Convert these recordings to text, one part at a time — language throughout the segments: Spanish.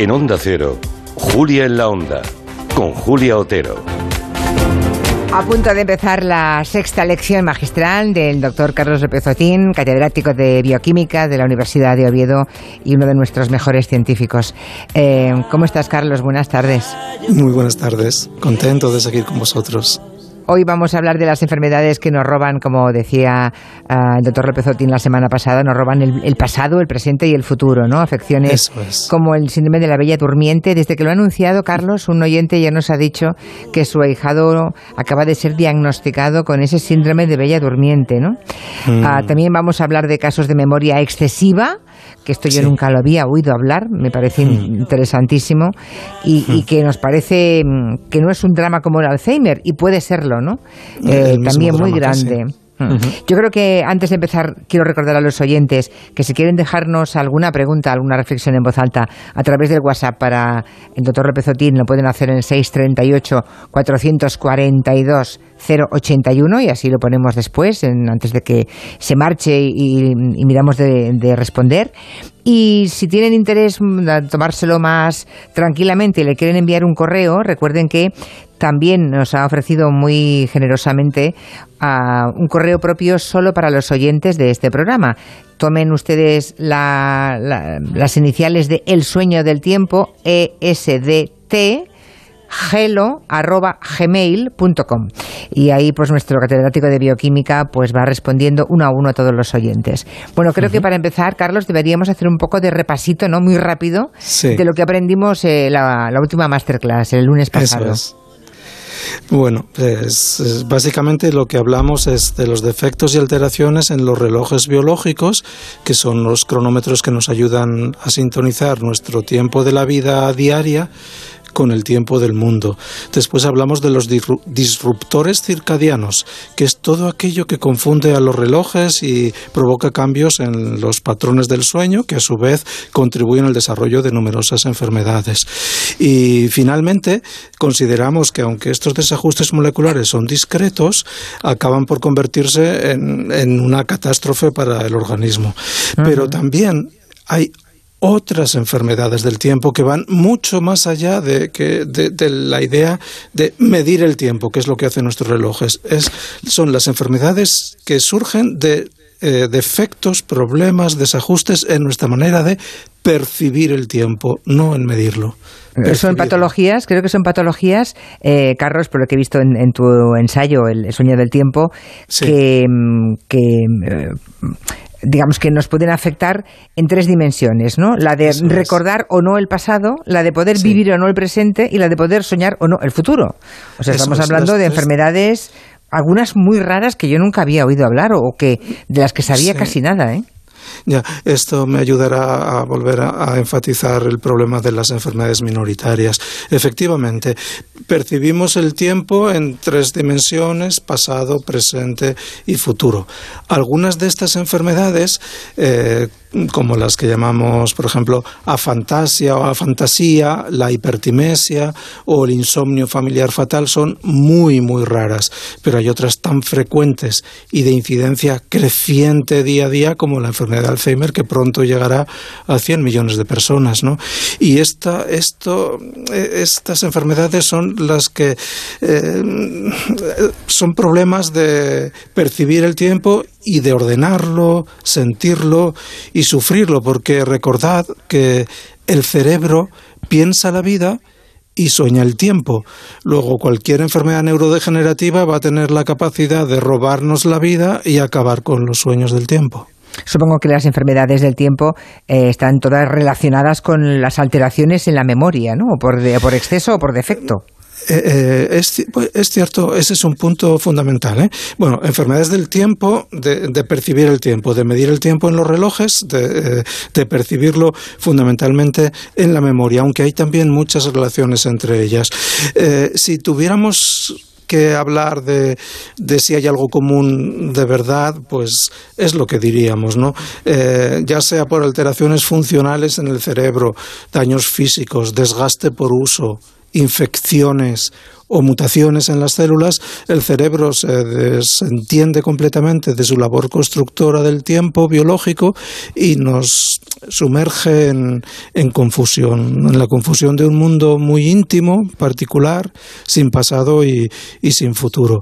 En Onda Cero, Julia en la Onda, con Julia Otero. A punto de empezar la sexta lección magistral del doctor Carlos López Otín, catedrático de bioquímica de la Universidad de Oviedo y uno de nuestros mejores científicos. Eh, ¿Cómo estás, Carlos? Buenas tardes. Muy buenas tardes. Contento de seguir con vosotros. Hoy vamos a hablar de las enfermedades que nos roban, como decía ah, el doctor López Otín la semana pasada, nos roban el, pasado, el presente y el futuro, ¿no? Afecciones como el síndrome de la bella durmiente. Desde que lo ha anunciado Carlos, un oyente ya nos ha dicho que su ahijado acaba de ser diagnosticado con ese síndrome de bella durmiente, ¿no? Mm. Ah, también vamos a hablar de casos de memoria excesiva que esto yo nunca lo había oído hablar, me parece hmm. interesantísimo, y, y, hmm. que nos parece mm, que no es un drama como el Alzheimer, y puede serlo, ¿no? Eh, también muy grande. Hmm. Yo creo que antes de empezar quiero recordar a los oyentes que si quieren dejarnos alguna pregunta, alguna reflexión en voz alta a través del WhatsApp para el doctor López Otín, lo pueden hacer en 638 442 081 y así lo ponemos después, antes de que se marche y, miramos de, responder. Y si tienen interés en tomárselo más tranquilamente y le quieren enviar un correo, recuerden que también nos ha ofrecido muy generosamente un correo propio solo para los oyentes de este programa. Tomen ustedes las iniciales de El sueño del tiempo, ESDT, gelo.gmail.com y ahí pues nuestro catedrático de bioquímica pues va respondiendo uno a uno a todos los oyentes. Bueno, creo que para empezar, Carlos, deberíamos hacer un poco de repasito, ¿no? Muy rápido de lo que aprendimos eh, la, última masterclass el lunes pasado. Bueno, pues básicamente lo que hablamos es de los defectos y alteraciones en los relojes biológicos, que son los cronómetros que nos ayudan a sintonizar nuestro tiempo de la vida diaria con el tiempo del mundo. Después hablamos de los disruptores circadianos, que es todo aquello que confunde a los relojes y provoca cambios en los patrones del sueño, que a su vez contribuyen al desarrollo de numerosas enfermedades. Y finalmente, consideramos que aunque estos desajustes moleculares son discretos, acaban por convertirse en, una catástrofe para el organismo. Pero también hay otras enfermedades del tiempo que van mucho más allá de, que, de, la idea de medir el tiempo, que es lo que hacen nuestros relojes. Es, son las enfermedades que surgen de eh, defectos, problemas, desajustes en nuestra manera de percibir el tiempo, no en medirlo. Son patologías, creo que son patologías, eh, Carlos, por lo que he visto en, tu ensayo, El sueño del tiempo, que, mm, eh, digamos que nos pueden afectar en tres dimensiones, ¿no? La de recordar o no el pasado, la de poder vivir o no el presente y la de poder soñar o no el futuro. O sea, estamos hablando de enfermedades algunas muy raras que yo nunca había oído hablar o que de las que sabía casi nada, ¿eh? Ya, esto me ayudará a volver a, enfatizar el problema de las enfermedades minoritarias. Efectivamente, percibimos el tiempo en tres dimensiones, pasado, presente y futuro. Algunas de estas enfermedades, eh, como las que llamamos, por ejemplo, afantasia o afantasía, la hipertimesia o el insomnio familiar fatal son muy, muy raras, pero hay otras tan frecuentes y de incidencia creciente día a día como la enfermedad de Alzheimer que pronto llegará a 100 millones de personas, ¿no? Y esta, esto, eh, estas enfermedades son las que eh, son problemas de percibir el tiempo y de ordenarlo, sentirlo y sufrirlo, porque recordad que el cerebro piensa la vida y sueña el tiempo. Luego, cualquier enfermedad neurodegenerativa va a tener la capacidad de robarnos la vida y acabar con los sueños del tiempo. Supongo que las enfermedades del tiempo eh, están todas relacionadas con las alteraciones en la memoria, ¿no? por, por exceso o por defecto. Eh, eh, pues, es, cierto, ese es un punto fundamental. ¿eh? Bueno, enfermedades del tiempo, de, percibir el tiempo, de medir el tiempo en los relojes, de, percibirlo fundamentalmente en la memoria, aunque hay también muchas relaciones entre ellas. si tuviéramos que hablar de, de, si hay algo común de verdad, pues es lo que diríamos, ¿no? ya sea por alteraciones funcionales en el cerebro, daños físicos, desgaste por uso, infecciones o mutaciones en las células, el cerebro se desentiende completamente de su labor constructora del tiempo biológico y nos sumerge en, en confusión, en la confusión de un mundo muy íntimo, particular, sin pasado y, y sin futuro.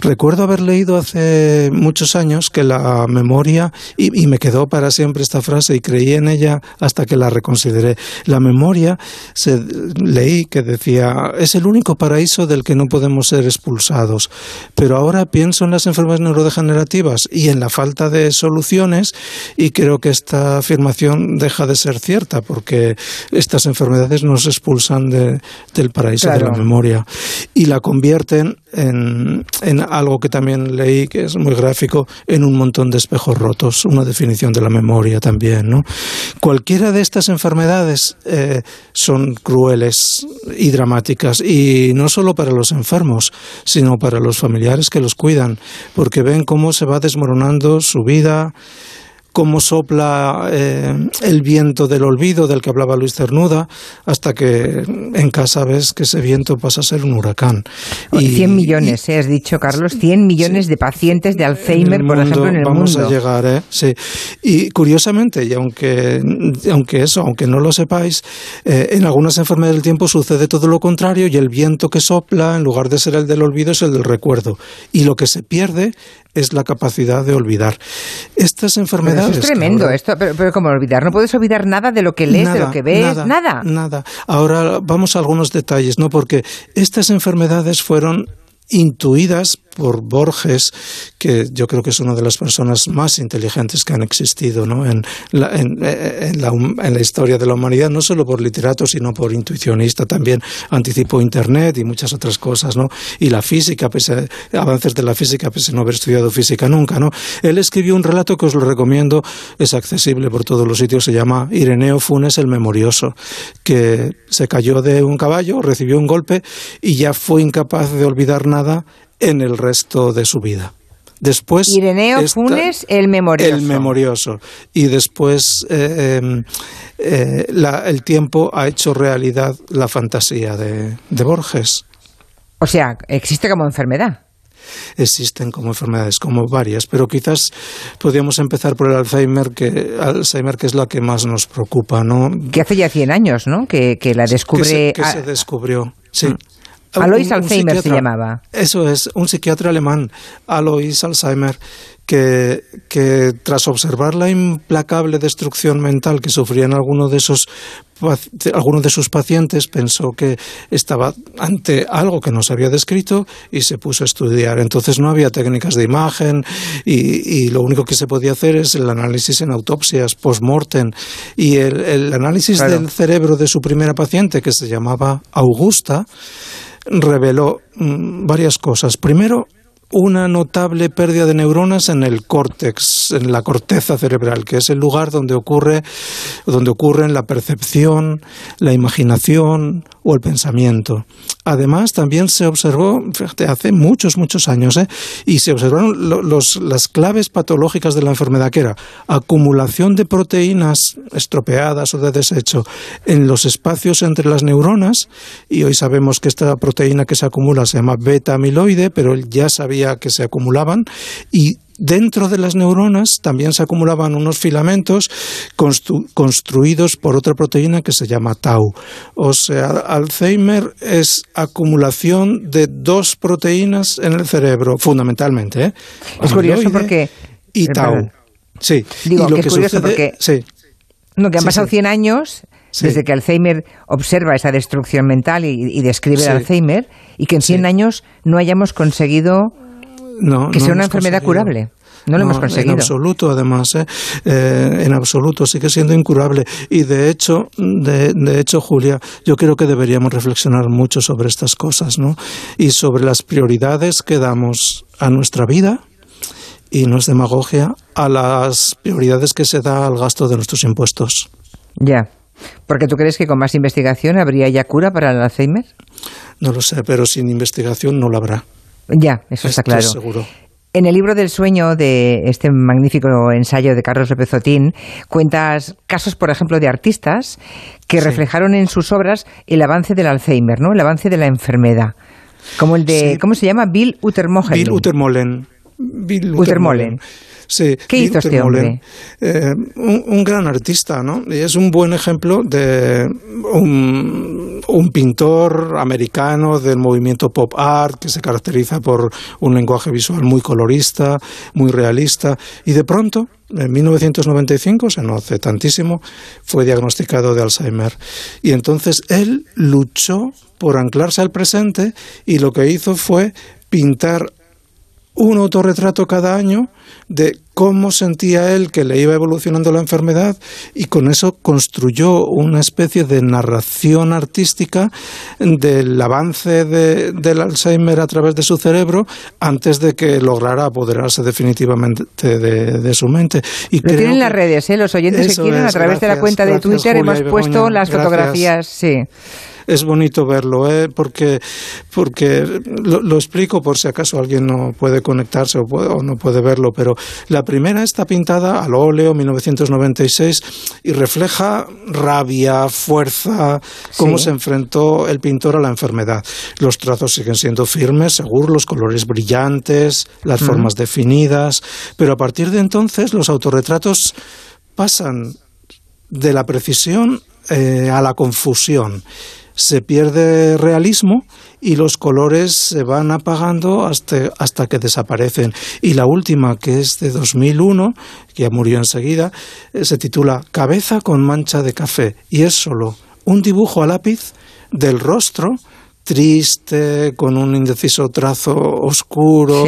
Recuerdo haber leído hace muchos años que la memoria, y, y, me quedó para siempre esta frase y creí en ella hasta que la reconsideré, la memoria, leí que decía, es el único paraíso del que no podemos ser expulsados. Pero ahora pienso en las enfermedades neurodegenerativas y en la falta de soluciones y creo que esta afirmación deja de ser cierta porque estas enfermedades nos expulsan de, del paraíso de la memoria y la convierten en, en, algo que también leí que es muy gráfico en un montón de espejos rotos, una definición de la memoria también. ¿no? Cualquiera de estas enfermedades eh, son crueles y dramáticas y no solo para los enfermos, sino para los familiares que los cuidan, porque ven cómo se va desmoronando su vida, cómo sopla eh, el viento del olvido del que hablaba Luis Cernuda, hasta que en casa ves que ese viento pasa a ser un huracán. Y, 100 millones, ¿eh? has dicho, Carlos, 100 millones de pacientes de Alzheimer, por ejemplo, en el vamos mundo. Vamos a llegar, ¿eh? Sí. Y curiosamente, y aunque, aunque eso, aunque no lo sepáis, eh, en algunas enfermedades del tiempo sucede todo lo contrario y el viento que sopla, en lugar de ser el del olvido, es el del recuerdo. Y lo que se pierde es la capacidad de olvidar. Estas enfermedades. Es tremendo, esto, pero, pero como olvidar, no puedes olvidar nada de lo que lees, de lo que ves, nada, nada. Ahora vamos a algunos detalles, ¿no? Porque estas enfermedades fueron intuidas por Borges, que yo creo que es una de las personas más inteligentes que han existido ¿no? en, la, en, en, la, historia de la humanidad, no solo por literato, sino por intuicionista. También anticipó Internet y muchas otras cosas, ¿no? Y la física, pese a avances de la física, pese a no haber estudiado física nunca, ¿no? Él escribió un relato que os lo recomiendo, es accesible por todos los sitios, se llama Ireneo Funes el Memorioso, que se cayó de un caballo, recibió un golpe y ya fue incapaz de olvidar nada en el resto de su vida. Después Ireneo Funes, el memorioso. El memorioso. Y después eh, eh, la, el tiempo ha hecho realidad la fantasía de, de Borges. O sea, existe como enfermedad existen como enfermedades, como varias, pero quizás podríamos empezar por el Alzheimer, que Alzheimer que es la que más nos preocupa, ¿no? Que hace ya 100 años, ¿no? Que, que la descubre... Que se, que se descubrió, sí. Alois Alzheimer se llamaba. Eso es, un psiquiatra alemán, Alois Alzheimer, que, que, tras observar la implacable destrucción mental que sufrían algunos de esos algunos de sus pacientes pensó que estaba ante algo que no se había descrito y se puso a estudiar. Entonces no había técnicas de imagen y, y lo único que se podía hacer es el análisis en autopsias post-mortem. Y el, el análisis claro. del cerebro de su primera paciente, que se llamaba Augusta, reveló mm, varias cosas. Primero, una notable pérdida de neuronas en el córtex, en la corteza cerebral, que es el lugar donde ocurre donde ocurren la percepción, la imaginación o el pensamiento. Además, también se observó, fíjate, hace muchos, muchos años, ¿eh? y se observaron los, las claves patológicas de la enfermedad, que era acumulación de proteínas estropeadas o de desecho en los espacios entre las neuronas, y hoy sabemos que esta proteína que se acumula se llama beta amiloide, pero él ya sabía que se acumulaban, y dentro de las neuronas también se acumulaban unos filamentos constru construidos por otra proteína que se llama tau. O sea, Alzheimer es acumulación de dos proteínas en el cerebro, fundamentalmente. ¿eh? Es curioso porque... Y tau. Sí. Digo, y lo que es curioso sucede, porque... Sí. No, que han Sí, pasado sí. 100 años desde que Alzheimer observa esa destrucción mental y, y describe el Alzheimer y que en 100 Sí. años no hayamos conseguido No, que no sea una enfermedad conseguido. curable. No lo hemos conseguido. En absoluto, además, ¿eh? Eh, en absoluto, sigue siendo incurable. Y de hecho, de, de hecho, Julia, yo creo que deberíamos reflexionar mucho sobre estas cosas, ¿no? Y sobre las prioridades que damos a nuestra vida, y no es demagogia, a las prioridades que se da al gasto de nuestros impuestos. Ya. Porque tú crees que con más investigación habría ya cura para el Alzheimer? No lo sé, pero sin investigación no la habrá. Ya, eso está claro. seguro. En el libro del sueño de este magnífico ensayo de Carlos López Otín, cuentas casos, por ejemplo, de artistas que Sí. reflejaron en sus obras el avance del Alzheimer, ¿no? El avance de la enfermedad. Como el de, ¿cómo se llama? Bill Utermolen. Bill Utermolen. Bill. Sí, ¿Qué hizo este hombre? Eh, un, gran artista, ¿no? Y es un buen ejemplo de un, un, pintor americano del movimiento pop art que se caracteriza por un lenguaje visual muy colorista, muy realista, y de pronto en 1995, o sea, no hace tantísimo, fue diagnosticado de Alzheimer. Y entonces él luchó por anclarse al presente y lo que hizo fue pintar un autorretrato cada año de cómo sentía él que le iba evolucionando la enfermedad y con eso construyó una especie de narración artística del avance del Alzheimer a través de su cerebro antes de que lograra apoderarse definitivamente de, su mente. Y Lo tienen las redes, ¿eh? los oyentes que quieren, a través de la cuenta de Twitter hemos puesto las fotografías, sí es bonito verlo, ¿eh? porque, porque lo, explico por si acaso alguien no puede conectarse o, o, no puede verlo, pero la primera está pintada al óleo 1996 y refleja rabia, fuerza, cómo se enfrentó el pintor a la enfermedad. Los trazos siguen siendo firmes, seguros, los colores brillantes, las formas definidas, pero a partir de entonces los autorretratos pasan de la precisión eh, a la confusión se pierde realismo y los colores se van apagando hasta, hasta que desaparecen. Y la última, que es de 2001, que ya murió enseguida, eh, se titula Cabeza con mancha de café y es solo un dibujo a lápiz del rostro triste, con un indeciso trazo oscuro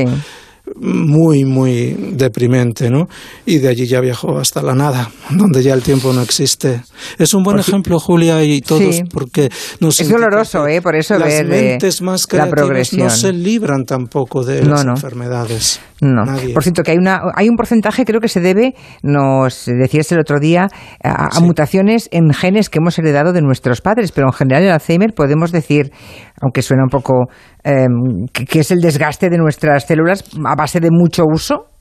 muy, muy deprimente, ¿no? Y de allí ya viajó hasta la nada, donde ya el tiempo no existe. Es un buen ejemplo, Julia, y todos, porque nos Es doloroso, ¿eh? Por eso las ver mentes más la progresión. no se libran tampoco de las enfermedades. No. Por cierto, que hay, una, hay un porcentaje, creo que se debe, nos decías el otro día, a, mutaciones en genes que hemos heredado de nuestros padres, pero en general el Alzheimer podemos decir, aunque suena un poco, em, que es el desgaste de nuestras células a base de mucho uso.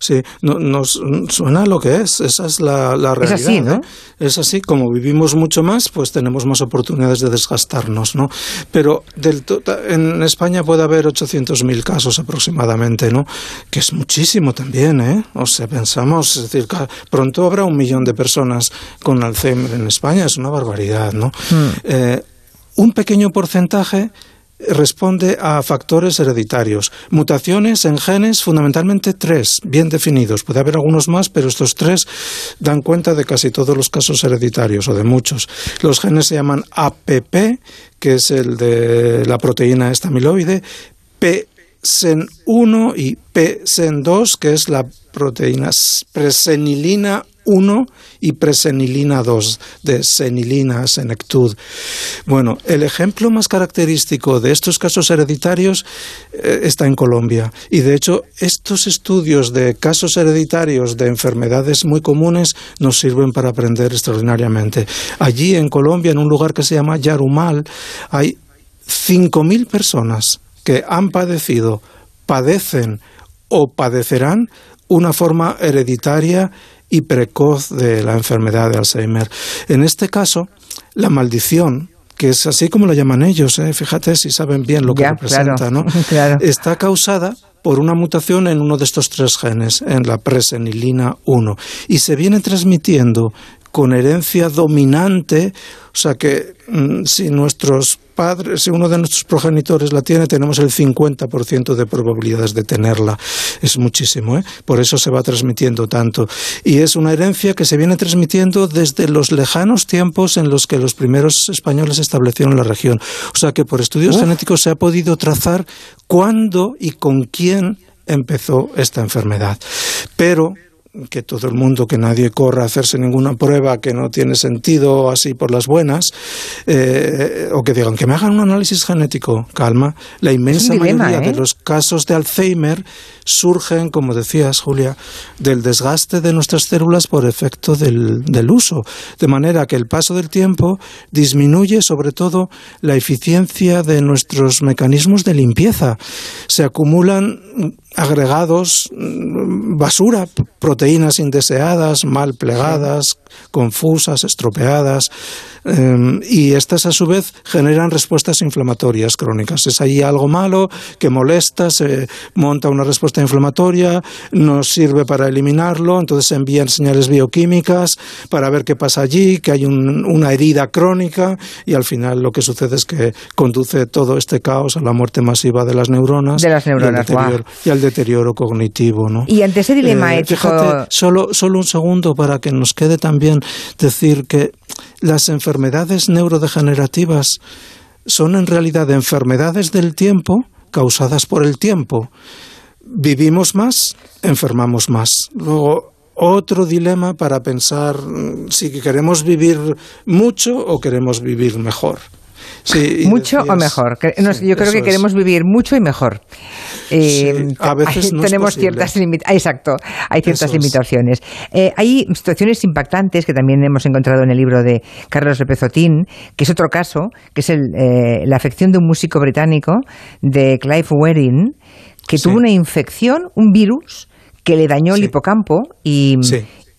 Sí, nos suena lo que es, esa es la, realidad. Es así, ¿no? ¿eh? Es así, como vivimos mucho más, pues tenemos más oportunidades de desgastarnos, ¿no? Pero del en España puede haber 800.000 casos aproximadamente, ¿no? Que es muchísimo también, ¿eh? O sea, pensamos, es decir, pronto habrá un millón de personas con Alzheimer en España, es una barbaridad, ¿no? Hmm. Eh, un pequeño porcentaje responde a factores hereditarios. Mutaciones en genes, fundamentalmente tres, bien definidos. Puede haber algunos más, pero estos tres dan cuenta de casi todos los casos hereditarios o de muchos. Los genes se llaman APP, que es el de la proteína estamiloide, PSEN1 y PSEN2, que es la proteína presenilina 1 y presenilina 2 de senilina, senectud. Bueno, el ejemplo más característico de estos casos hereditarios eh, está en Colombia y de hecho estos estudios de casos hereditarios de enfermedades muy comunes nos sirven para aprender extraordinariamente. Allí en Colombia, en un lugar que se llama Yarumal, hay 5.000 personas que han padecido, padecen o padecerán una forma hereditaria y precoz de la enfermedad de Alzheimer. En este caso, la maldición, que es así como lo llaman ellos, ¿eh? fíjate si saben bien lo que representa, ¿no? está causada por una mutación en uno de estos tres genes, en la presenilina 1, y se viene transmitiendo con herencia dominante, o sea que mm, si nuestros padres, si uno de nuestros progenitores la tiene, tenemos el 50% de probabilidades de tenerla. Es muchísimo, ¿eh? Por eso se va transmitiendo tanto. Y es una herencia que se viene transmitiendo desde los lejanos tiempos en los que los primeros españoles establecieron la región. O sea que por estudios genéticos se ha podido trazar cuándo y con quién empezó esta enfermedad. Pero que todo el mundo, que nadie corra a hacerse ninguna prueba que no tiene sentido así por las buenas, eh, o que digan que me hagan un análisis genético, calma. La inmensa mayoría de ¿eh? los casos de Alzheimer surgen, como decías, Julia, del desgaste de nuestras células por efecto del, del uso. De manera que el paso del tiempo disminuye sobre todo la eficiencia de nuestros mecanismos de limpieza. Se acumulan agregados, mm, basura, proteínas indeseadas, mal plegadas, confusas, estropeadas, em, y estas a su vez generan respuestas inflamatorias crónicas. Es ahí algo malo que molesta, se monta una respuesta inflamatoria, no sirve para eliminarlo, entonces se envían señales bioquímicas para ver qué pasa allí, que hay una herida crónica y al final lo que sucede es que conduce todo este caos a la muerte masiva de las neuronas, de las neuronas y, al deterioro, cognitivo. ¿no? Y ante ese dilema eh, ético... solo, solo un segundo para que nos quede también decir que las enfermedades neurodegenerativas son en realidad enfermedades del tiempo causadas por el tiempo. Vivimos más, enfermamos más. Luego, otro dilema para pensar mm, si queremos vivir mucho o queremos vivir mejor mucho o mejor. yo creo que queremos vivir mucho y mejor. Eh, a veces tenemos ciertas limitaciones. Exacto, hay ciertas limitaciones. Eh, hay situaciones impactantes que también hemos encontrado en el libro de Carlos Repezotín, que es otro caso, que es eh, la afección de un músico británico, de Clive Wedding, que tuvo una infección, un virus, que le dañó el hipocampo y,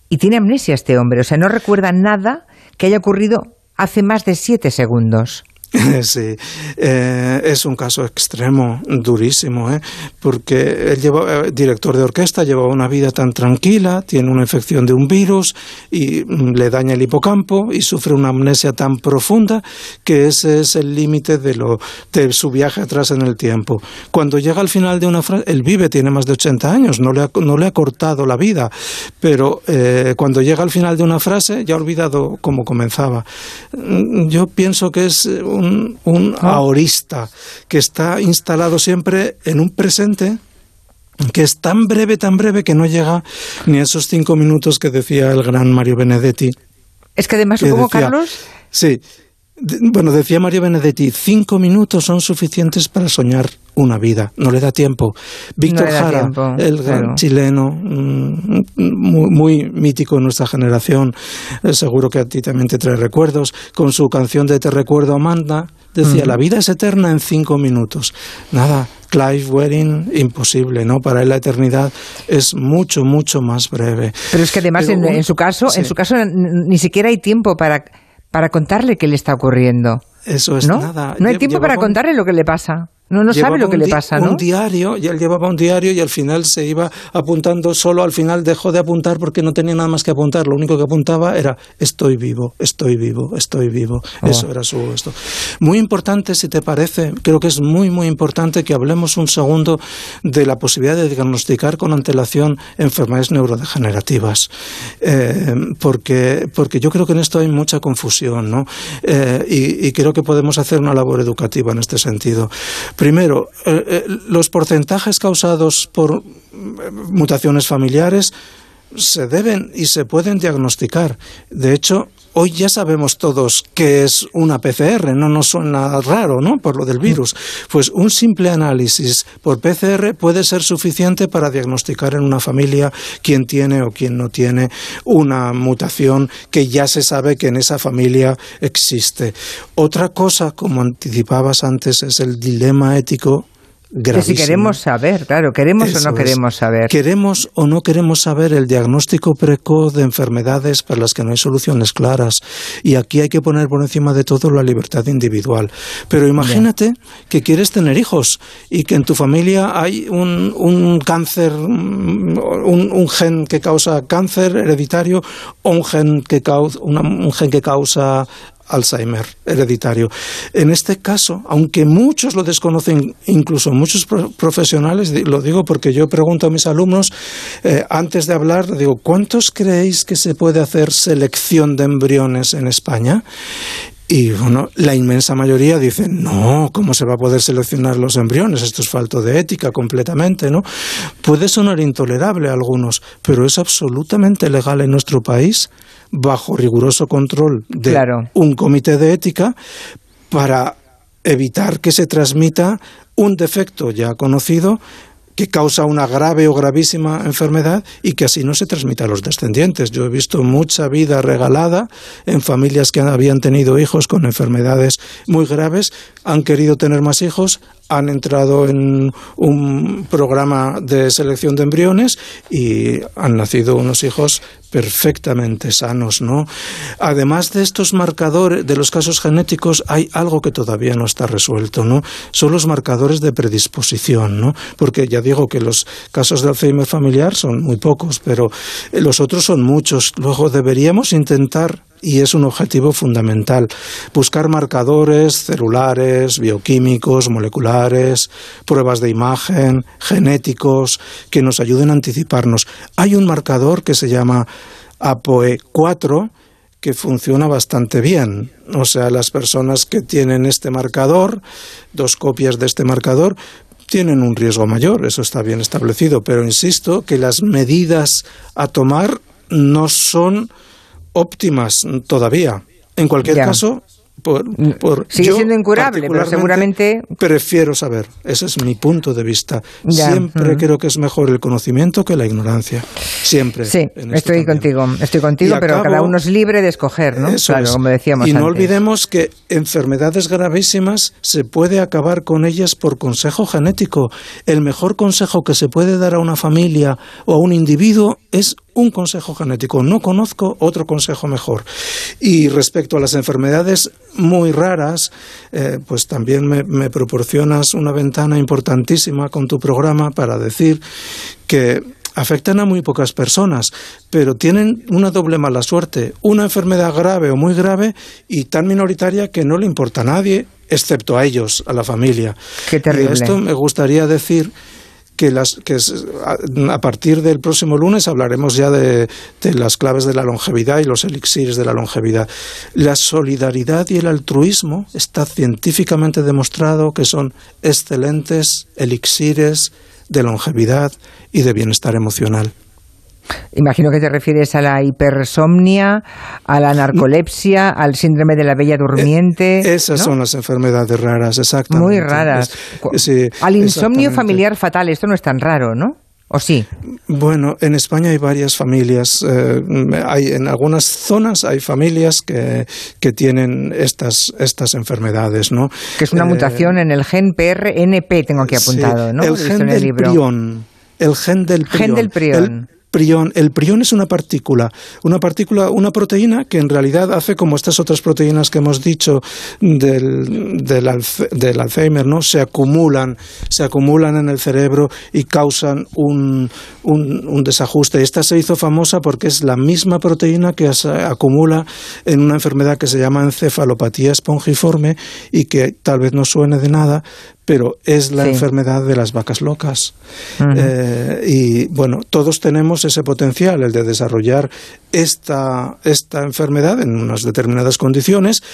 y tiene amnesia este hombre. O sea, no recuerda nada que haya ocurrido hace más de siete segundos. Sí, eh, es un caso extremo, durísimo, ¿eh? porque él lleva, eh, director de orquesta, lleva una vida tan tranquila, tiene una infección de un virus y mm, le daña el hipocampo y sufre una amnesia tan profunda que ese es el límite de, de su viaje atrás en el tiempo. Cuando llega al final de una frase, él vive, tiene más de 80 años, no le ha, no le ha cortado la vida, pero eh, cuando llega al final de una frase ya ha olvidado cómo comenzaba. Mm, yo pienso que es un, ah. ahorista que está instalado siempre en un presente que es tan breve, tan breve que no llega ni a esos cinco minutos que decía el gran Mario Benedetti. Es que además, supongo, Carlos. Sí, bueno, decía Mario Benedetti, cinco minutos son suficientes para soñar una vida, no le da tiempo. Víctor Jara, el gran chileno, mm, muy, mítico en nuestra generación, eh, seguro que a ti también te trae recuerdos, con su canción de Te recuerdo Amanda, decía, la vida es eterna en cinco minutos. Nada, Clive Wedding, imposible, ¿no? Para él la eternidad es mucho, mucho más breve. Pero es que además en, su caso, en su caso ni siquiera hay tiempo para para contarle qué le está ocurriendo. Eso es nada. No hay tiempo para contarle lo que le pasa. No, no sabe lo que le pasa, ¿no? Un diario, y él llevaba un diario y al final se iba apuntando solo, al final dejó de apuntar porque no tenía nada más que apuntar. Lo único que apuntaba era estoy vivo, estoy vivo, estoy vivo. Oh. Eso era su esto. Muy importante, si te parece, creo que es muy, muy importante que hablemos un segundo de la posibilidad de diagnosticar con antelación enfermedades neurodegenerativas. Eh, porque, porque yo creo que en esto hay mucha confusión, ¿no? Eh, y, y creo que podemos hacer una labor educativa en este sentido. Primero, eh, eh, los porcentajes causados por eh, mutaciones familiares se deben y se pueden diagnosticar. De hecho, hoy ya sabemos todos qué es una PCR, no nos suena raro, ¿no? Por lo del virus. Pues un simple análisis por PCR puede ser suficiente para diagnosticar en una familia quién tiene o quién no tiene una mutación que ya se sabe que en esa familia existe. Otra cosa, como anticipabas antes, es el dilema ético que si queremos saber, claro, queremos o no queremos saber. Queremos o no queremos saber el diagnóstico precoz de enfermedades para las que no hay soluciones claras. Y aquí hay que poner por encima de todo la libertad individual. Pero imagínate que quieres tener hijos y que en tu familia hay un, un cáncer, un, un, gen que causa cáncer hereditario o un gen que causa, un gen que causa Alzheimer hereditario. En este caso, aunque muchos lo desconocen, incluso muchos profesionales, lo digo porque yo pregunto a mis alumnos, eh, antes de hablar, digo, ¿cuántos creéis que se puede hacer selección de embriones en España? Y bueno, la inmensa mayoría dicen, no, ¿cómo se va a poder seleccionar los embriones? Esto es falto de ética completamente, ¿no? Puede sonar intolerable a algunos, pero es absolutamente legal en nuestro país, bajo riguroso control de un comité de ética, para evitar que se transmita un defecto ya conocido que causa una grave o gravísima enfermedad y que así no se transmita a los descendientes. Yo he visto mucha vida regalada en familias que habían tenido hijos con enfermedades muy graves, han querido tener más hijos, han entrado en un programa de selección de embriones y han nacido unos hijos perfectamente sanos, ¿no? Además de estos marcadores, de los casos genéticos, hay algo que todavía no está resuelto, ¿no? Son los marcadores de predisposición, ¿no? Porque ya digo que los casos de Alzheimer familiar son muy pocos, pero los otros son muchos. Luego deberíamos intentar y es un objetivo fundamental. Buscar marcadores celulares, bioquímicos, moleculares, pruebas de imagen, genéticos, que nos ayuden a anticiparnos. Hay un marcador que se llama APOE4 que funciona bastante bien. O sea, las personas que tienen este marcador, dos copias de este marcador, tienen un riesgo mayor, eso está bien establecido, pero insisto que las medidas a tomar no son óptimas todavía. En cualquier caso, Mm, por, Sigue siendo incurable, pero seguramente. Prefiero saber. Ese es mi punto de vista. Siempre creo que es mejor el conocimiento que la ignorancia. Siempre. Sí, estoy contigo. Estoy contigo, pero cada uno es libre de escoger, ¿no? claro, como decíamos. Y no olvidemos que enfermedades gravísimas se puede acabar con ellas por consejo genético. El mejor consejo que se puede dar a una familia o a un individuo es un consejo genético. No conozco otro consejo mejor. Y respecto a las enfermedades muy raras, eh, pues también me, proporcionas una ventana importantísima con tu programa para decir que afectan a muy pocas personas, pero tienen una doble mala suerte, una enfermedad grave o muy grave y tan minoritaria que no le importa a nadie, excepto a ellos, a la familia. Qué terrible. Y esto me gustaría decir que, las, que a partir del próximo lunes hablaremos ya de, de, las claves de la longevidad y los elixires de la longevidad. La solidaridad y el altruismo está científicamente demostrado que son excelentes elixires de longevidad y de bienestar emocional. Imagino que te refieres a la hipersomnia, a la narcolepsia, al síndrome de la bella durmiente. Eh, esas son las enfermedades raras, exactamente. Muy raras. al insomnio familiar fatal, esto no es tan raro, ¿no? ¿O sí? Bueno, en España hay varias familias. Eh, hay, en algunas zonas hay familias que, que tienen estas, estas enfermedades, ¿no? Que es una eh, mutación en el gen PRNP, tengo aquí apuntado, ¿no? El gen del prión. El gen del prión. Gen del prión. Prión. El prión es una partícula, una partícula, una proteína que en realidad hace como estas otras proteínas que hemos dicho del, del, Alzheimer, ¿no? Se acumulan, se acumulan en el cerebro y causan un, un, un desajuste. Esta se hizo famosa porque es la misma proteína que se acumula en una enfermedad que se llama encefalopatía espongiforme y que tal vez no suene de nada, pero es la enfermedad de las vacas locas. Eh, y bueno, todos tenemos ese potencial, el de desarrollar esta, esta enfermedad en unas determinadas condiciones,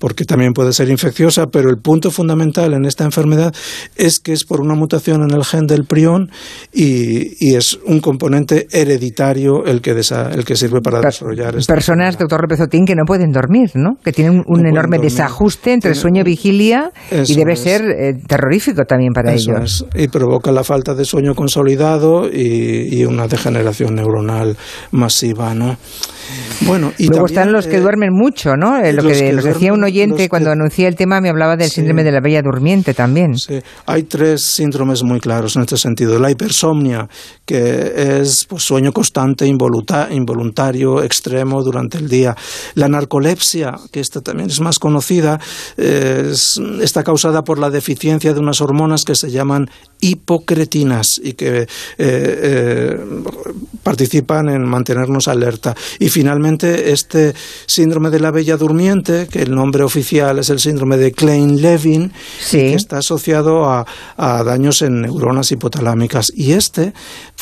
porque también puede ser infecciosa, pero el punto fundamental en esta enfermedad es que es por una mutación en el gen del prión y, es un componente hereditario el que, el que sirve para desarrollar esta Personas, doctor Repezotín, que no pueden dormir, ¿no? Que tienen un, enorme desajuste entre sueño y vigilia y debe ser eh, terrorífico también para ellos. Y provoca la falta de sueño consolidado y, y una degeneración neuronal masiva, ¿no? Bueno, y Luego están los que eh, duermen mucho, ¿no? Eh, lo que, nos decía un oyente cuando anuncié el tema, me hablaba del síndrome de la bella durmiente también. Sí, hay tres síndromes muy claros en este sentido. La hipersomnia, que es pues, sueño constante, involuntario, extremo durante el día. La narcolepsia, que esta también es más conocida, está causada por la deficiencia de unas hormonas que se llaman hipocretinas y que eh, participan en mantenernos alerta. Y finalmente, este síndrome de la bella durmiente, que el nombre oficial es el síndrome de Klein-Levin, que está asociado a, daños en neuronas hipotalámicas. Y este,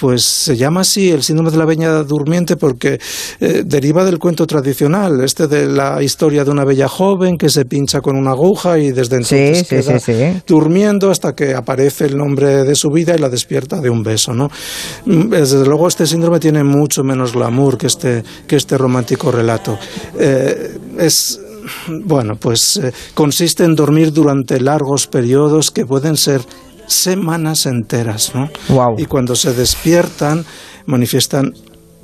pues se llama así el síndrome de la bella durmiente porque eh, deriva del cuento tradicional, este de la historia de una bella joven que se pincha con una aguja y desde entonces queda durmiendo hasta que aparece el nombre de su vida y la despierta de un beso, ¿no? Mm, desde luego este síndrome tiene mucho menos glamour que este, que este romántico relato. Eh, es bueno, pues eh, consiste en dormir durante largos periodos que pueden ser semanas enteras, ¿no? Y cuando se despiertan manifiestan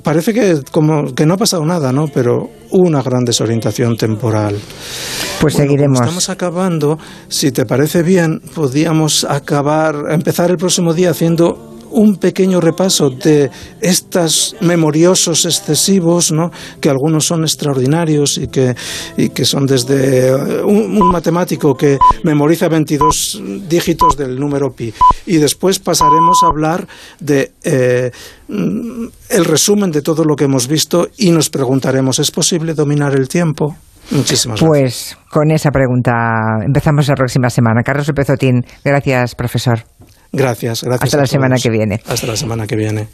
parece que como que no ha pasado nada, ¿no? Pero una gran desorientación temporal. Pues seguiremos. estamos acabando, si te parece bien, podríamos acabar, empezar el próximo día haciendo un pequeño repaso de estos memoriosos excesivos, ¿no? que algunos son extraordinarios y que, y que son desde eh, un, matemático que memoriza 22 dígitos del número pi. Y después pasaremos a hablar de eh, el resumen de todo lo que hemos visto y nos preguntaremos, ¿es posible dominar el tiempo? Muchísimas gracias. Pues con esa pregunta empezamos la próxima semana. Carlos Pezotín, gracias, profesor. Gracias, gracias. Hasta la semana que viene. Hasta la semana que viene.